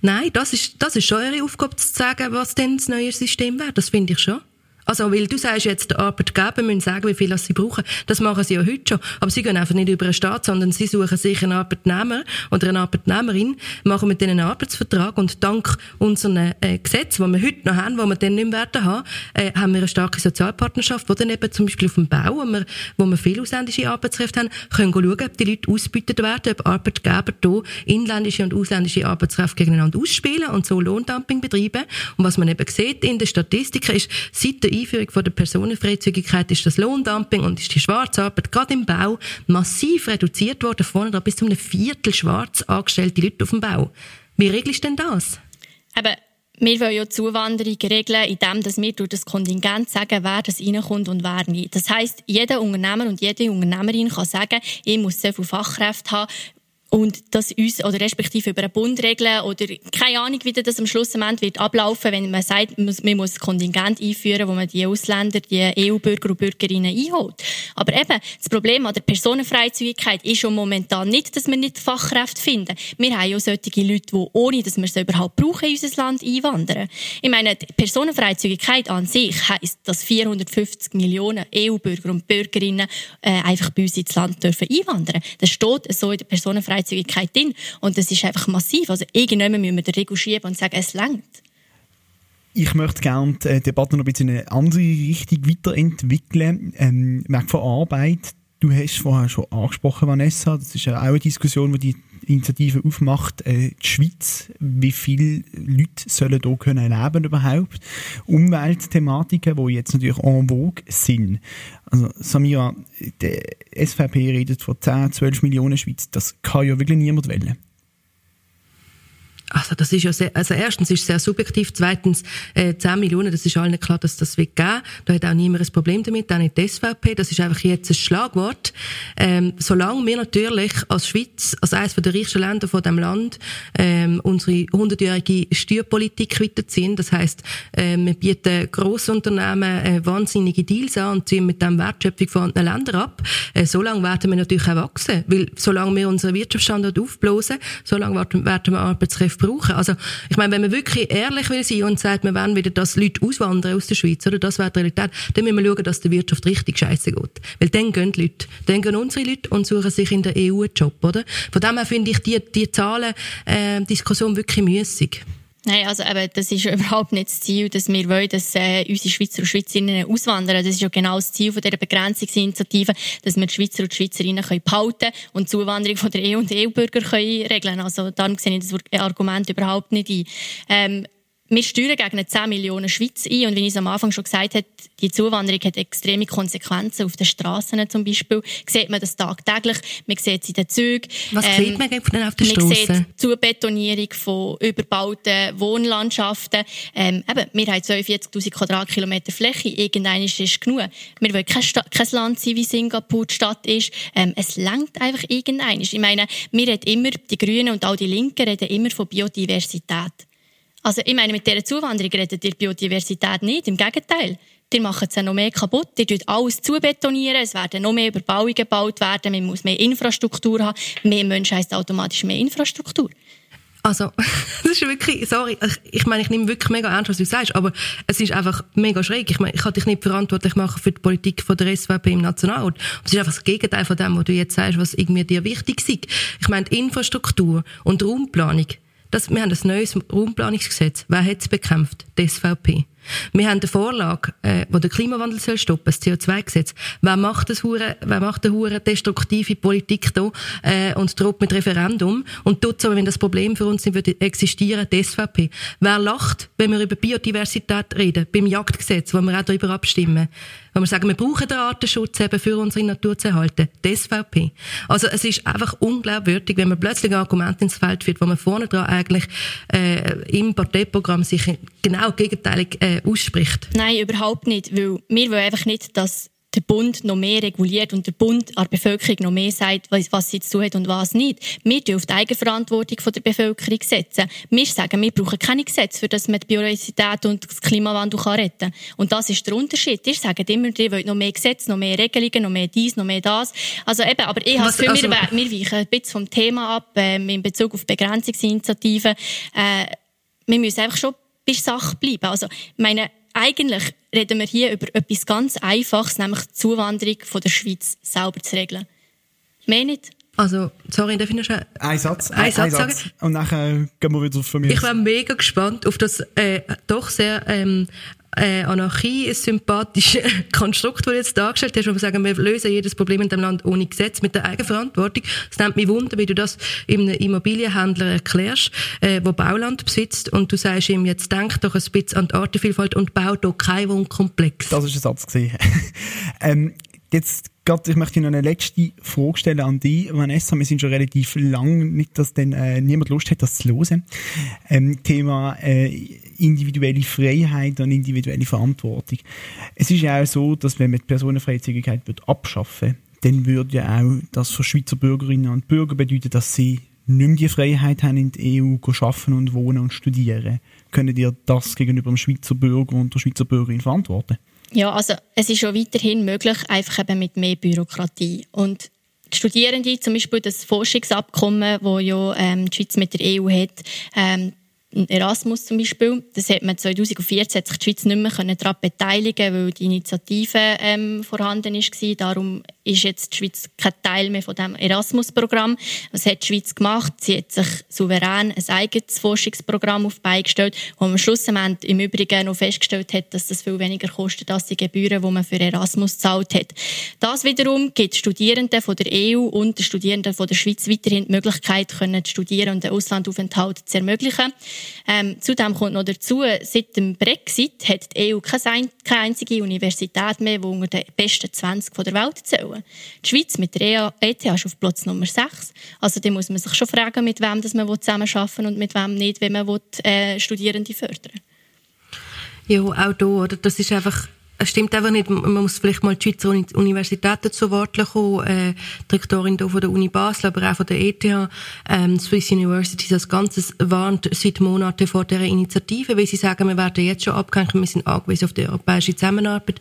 Nein, das ist, das ist schon Ihre Aufgabe zu sagen, was denn das neue System wäre. Das finde ich schon. Also, weil du sagst jetzt, die Arbeitgeber müssen sagen, wie viel sie brauchen. Das machen sie ja heute schon. Aber sie gehen einfach nicht über den Staat, sondern sie suchen sich einen Arbeitnehmer oder eine Arbeitnehmerin, machen mit denen einen Arbeitsvertrag und dank unseren äh, Gesetzen, die wir heute noch haben, die wir dann nicht mehr haben, äh, haben wir eine starke Sozialpartnerschaft, wo dann eben zum Beispiel auf dem Bau, wo wir, wo wir viele ausländische Arbeitskräfte haben, können schauen, ob die Leute ausgebeutet werden, ob Arbeitgeber hier inländische und ausländische Arbeitskräfte gegeneinander ausspielen und so Lohndumping betreiben. Und was man eben sieht in den Statistiken ist, seit der Einführung von der Personenfreizügigkeit ist das Lohndumping und ist die Schwarzarbeit gerade im Bau massiv reduziert worden. Vorne bis zu einem Viertel schwarz angestellte Leute auf dem Bau. Wie regelst du denn das? Aber wir wollen ja Zuwanderung regeln, indem wir durch das Kontingent sagen, wer das reinkommt und wer nicht. Das heisst, jeder Unternehmer und jede Unternehmerin kann sagen, ich muss so viele Fachkräfte haben, und das uns, oder respektive über einen Bund regeln oder keine Ahnung, wie das am Schluss am Ende wird ablaufen, wenn man sagt, man muss Kontingent einführen, wo man die Ausländer, die EU-Bürger und Bürgerinnen einholt. Aber eben, das Problem an der Personenfreizügigkeit ist schon momentan nicht, dass wir nicht Fachkräfte finden. Wir haben ja solche Leute, die ohne, dass wir sie überhaupt brauchen, in unser Land einwandern. Ich meine, die Personenfreizügigkeit an sich heisst, dass 450 Millionen EU-Bürger und Bürgerinnen äh, einfach bei uns ins Land dürfen einwandern. Das steht so in der Personenfreizügigkeit Freizügigkeit drin. Und das ist einfach massiv. Also irgendwann müssen wir den Regel schieben und sagen, es längt. Ich möchte gerne die Debatte noch ein bisschen in eine andere Richtung weiterentwickeln. Ähm, Merk von Arbeit. Du hast vorher schon angesprochen, Vanessa. Das ist ja auch eine Diskussion, die die Initiative aufmacht. Äh, die Schweiz. Wie viele Leute sollen hier können leben überhaupt? Umweltthematiken, die jetzt natürlich en vogue sind. Also Samira, der SVP redet von 10, 12 Millionen Schweiz. Das kann ja wirklich niemand wählen. Also das ist ja sehr, also erstens ist es sehr subjektiv, zweitens äh, 10 Millionen, das ist allen klar, dass das wird geben. Da hat auch niemand ein Problem damit, auch nicht die SVP. Das ist einfach jetzt ein Schlagwort. Ähm, solange wir natürlich als Schweiz, als eines der reichsten Länder von dem Land, ähm, unsere 100-jährige Steuerpolitik weiterziehen, das heißt, äh, wir bieten Grossunternehmen äh, wahnsinnige Deals an und ziehen mit dem Wertschöpfung von anderen Ländern ab, äh, solange werden wir natürlich auch wachsen. Weil solange wir unseren Wirtschaftsstandort aufblasen, solange werden wir Arbeitskräfte brauchen. Also, ich meine, wenn man wirklich ehrlich will sein und sagt, wir wollen wieder, dass Leute auswandern aus der Schweiz, oder das wäre die Realität, dann müssen wir schauen, dass der Wirtschaft richtig scheiße geht. Weil dann gehen die Leute, dann gehen unsere Leute und suchen sich in der EU einen Job, oder? Von dem her finde ich die, die Zahlen, äh, Diskussion wirklich müßig. Nein, also eben, das ist überhaupt nicht das Ziel, dass wir wollen, dass äh, unsere Schweizer und Schweizerinnen auswandern. Das ist ja genau das Ziel von dieser Begrenzungsinitiative, dass wir die Schweizer und Schweizerinnen können behalten und die Zuwanderung von der EU und EU-Bürger können. Also darum sehe ich das Argument überhaupt nicht ein. Ähm, wir steuern gegen 10 Millionen Schweiz ein und wie ich es am Anfang schon gesagt habe, die Zuwanderung hat extreme Konsequenzen auf den Straßen zum Beispiel. Sieht man das tagtäglich, man sieht es in den Zügen. Was ähm, sieht man denn auf den Straßen? Man sieht die Zubetonierung von überbauten Wohnlandschaften. Ähm, eben, wir haben 42'000 Quadratkilometer Fläche, irgendein ist es genug. Wir wollen kein, kein Land sein, wie Singapur die Stadt ist. Ähm, es langt einfach irgendein. Ich meine, wir reden immer, die Grünen und auch die Linken reden immer von Biodiversität. Also ich meine, mit dieser Zuwanderung redet ihr Biodiversität nicht, im Gegenteil. Die machen es ja noch mehr kaputt, die tun alles zubetonieren, es werden noch mehr Überbauungen gebaut werden, man muss mehr Infrastruktur haben, mehr Menschen heisst automatisch mehr Infrastruktur. Also, das ist wirklich, sorry, ich meine, ich nehme wirklich mega ernst, was du sagst, aber es ist einfach mega schräg. Ich meine, ich kann dich nicht verantwortlich machen für die Politik von der SVP im Nationalrat. Es ist einfach das Gegenteil von dem, was du jetzt sagst, was irgendwie dir wichtig ist. Ich meine, Infrastruktur und Raumplanung, das, wir haben ein neues Raumplanungsgesetz. Wer hat es bekämpft? Die SVP. Wir haben eine Vorlage, äh, wo der Klimawandel soll stoppen, das CO2-Gesetz. Wer macht das hure, wer macht eine hure destruktive Politik da äh, und droht mit Referendum und tut so, wenn das Problem für uns nicht würde existieren, die SVP. Wer lacht, wenn wir über Biodiversität reden, beim Jagdgesetz, wo wir auch darüber abstimmen? Wenn wir sagen, wir brauchen den Artenschutz eben für unsere Natur zu erhalten. Die SVP. Also es ist einfach unglaubwürdig, wenn man plötzlich ein Argument ins Feld führt, wo man vorne dran eigentlich äh, im Parteiprogramm sich genau gegenteilig äh, ausspricht. Nein, überhaupt nicht, weil wir wollen einfach nicht, dass der Bund noch mehr reguliert und der Bund an der Bevölkerung noch mehr sagt, was sie zu tun hat und was nicht. Wir tun auf die Eigenverantwortung der Bevölkerung setzen. Wir sagen, wir brauchen keine Gesetze, für das man die Biodiversität und das Klimawandel kann retten kann. Und das ist der Unterschied. Ihr sagt immer, ihr wollt noch mehr Gesetze, noch mehr Regelungen, noch mehr dies, noch mehr das. Also eben, aber ich habe für also, wir, wir weichen ein bisschen vom Thema ab, äh, in Bezug auf Begrenzungsinitiativen. Äh, wir müssen einfach schon bei Sache bleiben. Also, meine, eigentlich reden wir hier über etwas ganz Einfaches, nämlich die Zuwanderung von der Schweiz selber zu regeln. Mehr nicht. Also, sorry, darf ich noch. Ein Satz, ein, Satz, ein Satz. Und nachher gehen wir wieder von mir. Ich war mega gespannt auf das äh, doch sehr ähm, äh, Anarchie, ein sympathisches Konstrukt, das du jetzt dargestellt hast, wo wir sagen, wir lösen jedes Problem in dem Land ohne Gesetz, mit der Eigenverantwortung. Es nimmt mich wunder, wie du das einem Immobilienhändler erklärst, äh, der Bauland besitzt und du sagst ihm, jetzt denk doch ein bisschen an die Artenvielfalt und bau doch keinen Wohnkomplex. Das ist ein Satz ähm, jetzt Gott, ich möchte noch eine letzte Frage stellen an dich, Vanessa. Wir sind schon relativ lang, nicht, dass denn äh, niemand Lust hat, das zu hören. Ähm, Thema äh, individuelle Freiheit und individuelle Verantwortung. Es ist ja auch so, dass wenn man die Personenfreizügigkeit abschaffen dann würde ja auch das für Schweizer Bürgerinnen und Bürger bedeuten, dass sie nicht mehr die Freiheit haben, in der EU zu arbeiten und wohnen und studieren. Können ihr das gegenüber dem Schweizer Bürger und der Schweizer Bürgerin verantworten? Ja, also es ist schon weiterhin möglich, einfach eben mit mehr Bürokratie. Und die Studierende, zum Beispiel das Forschungsabkommen, das ja ähm, die Schweiz mit der EU hat, ähm, Erasmus zum Beispiel, das hat man 2014 hat sich die Schweiz nicht mehr daran beteiligen weil die Initiative ähm, vorhanden war. Darum ist jetzt die Schweiz kein Teil mehr von dem Erasmus-Programm. Was hat die Schweiz gemacht? Sie hat sich souverän ein eigenes Forschungsprogramm auf beigestellt, wo man schlussendlich im Übrigen noch festgestellt hat, dass das viel weniger kostet als die Gebühren, die man für Erasmus gezahlt hat. Das wiederum gibt Studierenden von der EU und den Studierenden von der Schweiz weiterhin die Möglichkeit, können zu studieren und den Auslandaufenthalt zu ermöglichen. Ähm, zudem kommt noch dazu, seit dem Brexit hat die EU keine einzige Universität mehr, die unter den besten 20 der Welt zählen. Die Schweiz mit der ETH ist auf Platz Nummer 6. Also da muss man sich schon fragen, mit wem das man zusammenarbeiten will und mit wem nicht, wenn man will, äh, Studierende fördern Ja, auch da, oder? Das ist einfach es stimmt einfach nicht. Man muss vielleicht mal die Schweizer Universitäten zu Wort kommen. Äh, die Rektorin von der Uni Basel, aber auch von der ETH, ähm, Swiss Universities als Ganzes warnt seit Monaten vor dieser Initiative, weil sie sagen, wir werden jetzt schon abgehängt, wir sind angewiesen auf die europäische Zusammenarbeit.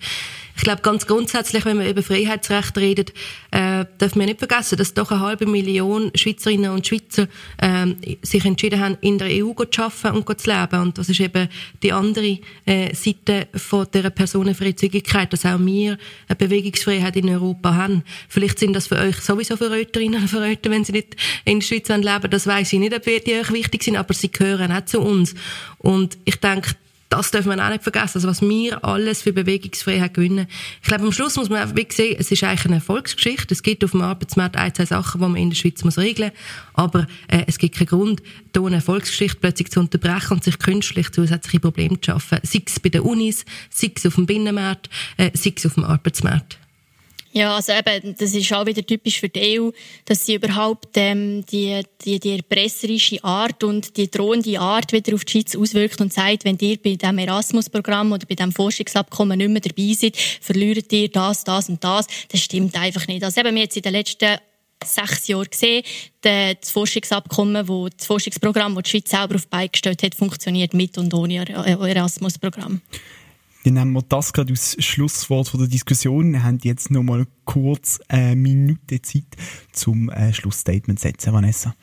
Ich glaube, ganz grundsätzlich, wenn wir über Freiheitsrecht reden, äh, dürfen wir nicht vergessen, dass doch eine halbe Million Schweizerinnen und Schweizer äh, sich entschieden haben, in der EU zu arbeiten und zu leben. Und das ist eben die andere äh, Seite von dieser Personenfreizügigkeit, dass auch wir eine Bewegungsfreiheit in Europa haben. Vielleicht sind das für euch sowieso für Röterinnen und für Röter, wenn sie nicht in der Schweiz leben Das weiß ich nicht, ob die euch wichtig sind, aber sie gehören auch zu uns. Und ich denke, das dürfen wir auch nicht vergessen. Also was wir alles für Bewegungsfreiheit gewinnen. Ich glaube, am Schluss muss man einfach sehen, es ist eigentlich eine Erfolgsgeschichte. Es gibt auf dem Arbeitsmarkt ein, zwei Sachen, die man in der Schweiz muss regeln muss. Aber äh, es gibt keinen Grund, hier eine Erfolgsgeschichte plötzlich zu unterbrechen und sich künstlich zusätzliche Probleme zu schaffen. Sei es bei den Unis, sei es auf dem Binnenmarkt, äh, sei es auf dem Arbeitsmarkt. Ja, also eben, das ist auch wieder typisch für die EU, dass sie überhaupt ähm, die, die, die erpresserische Art und die drohende Art wieder auf die Schweiz auswirkt und sagt, wenn ihr bei diesem Erasmus-Programm oder bei diesem Forschungsabkommen nicht mehr dabei seid, verliert ihr das, das und das. Das stimmt einfach nicht. Also eben, wir jetzt in den letzten sechs Jahren gesehen, das Forschungsabkommen, wo, das Forschungsprogramm, das die Schweiz selber auf beigestellt hat, funktioniert mit und ohne Erasmus-Programm. Dann nehmen wir das gerade als Schlusswort von der Diskussion. Wir haben jetzt noch mal kurz eine Minute Zeit zum äh, Schlussstatement setzen, Vanessa.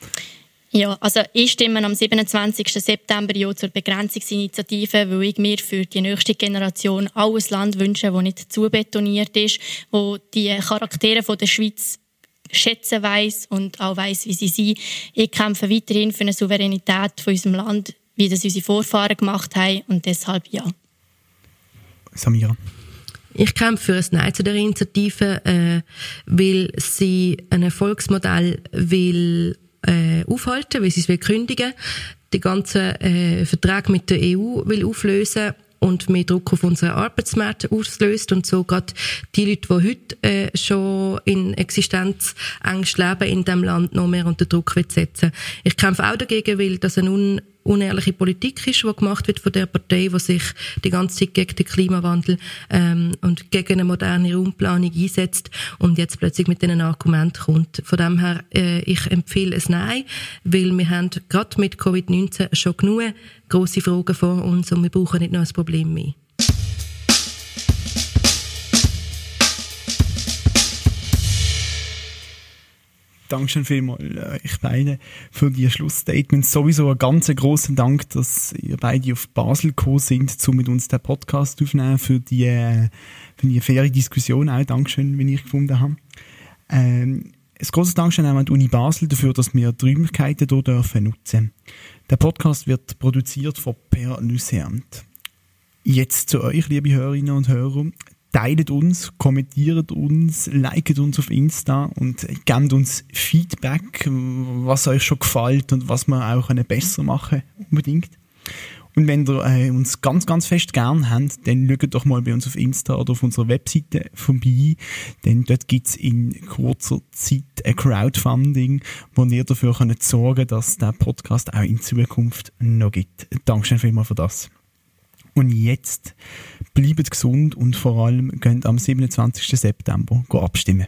Ja, also ich stimme am 27. September ja zur Begrenzungsinitiative, weil ich mir für die nächste Generation ein Land wünsche, das nicht zu betoniert ist, wo die Charaktere der Schweiz schätzen weiß und auch weiß, wie sie sind. Ich kämpfe weiterhin für eine Souveränität von unserem Land, wie das unsere Vorfahren gemacht haben und deshalb ja. Samira? Ich kämpfe für ein Nein zu der Initiative, äh, weil sie ein Erfolgsmodell will äh, aufhalten, weil sie es will kündigen, die ganzen äh, Verträge mit der EU will auflösen und mehr Druck auf unsere Arbeitsmärkte auslöst und so gerade die Leute, die heute äh, schon in Existenzängst leben in dem Land, noch mehr unter Druck setzen. Ich kämpfe auch dagegen, weil das ein un unehrliche Politik ist, die gemacht wird von der Partei, die sich die ganze Zeit gegen den Klimawandel ähm, und gegen eine moderne Raumplanung einsetzt und jetzt plötzlich mit diesen Argumenten kommt. Von dem her, äh, ich empfehle es Nein, weil wir haben gerade mit Covid-19 schon genug grosse Fragen vor uns und wir brauchen nicht noch ein Problem mehr. Dankeschön vielmals euch beiden für die Schlussstatements. Sowieso einen ganz großen Dank, dass ihr beide auf Basel gekommen sind, um mit uns den Podcast aufzunehmen, für die, für die faire Diskussion auch. Dankeschön, wenn ich gefunden habe. Ähm, ein großes Dankeschön auch an die Uni Basel dafür, dass wir die Räumlichkeiten hier dürfen nutzen. Der Podcast wird produziert von Per Lüseant. Jetzt zu euch, liebe Hörerinnen und Hörer teilt uns, kommentiert uns, liket uns auf Insta und gebt uns Feedback, was euch schon gefällt und was wir auch besser machen können, unbedingt. Und wenn ihr äh, uns ganz, ganz fest gern habt, dann schaut doch mal bei uns auf Insta oder auf unserer Webseite vorbei. Denn dort gibt's in kurzer Zeit ein Crowdfunding, wo ihr dafür könnt sorgen dass der Podcast auch in Zukunft noch gibt. Dankeschön vielmals für das. Und jetzt bleibt gesund und vor allem könnt am 27. September abstimmen.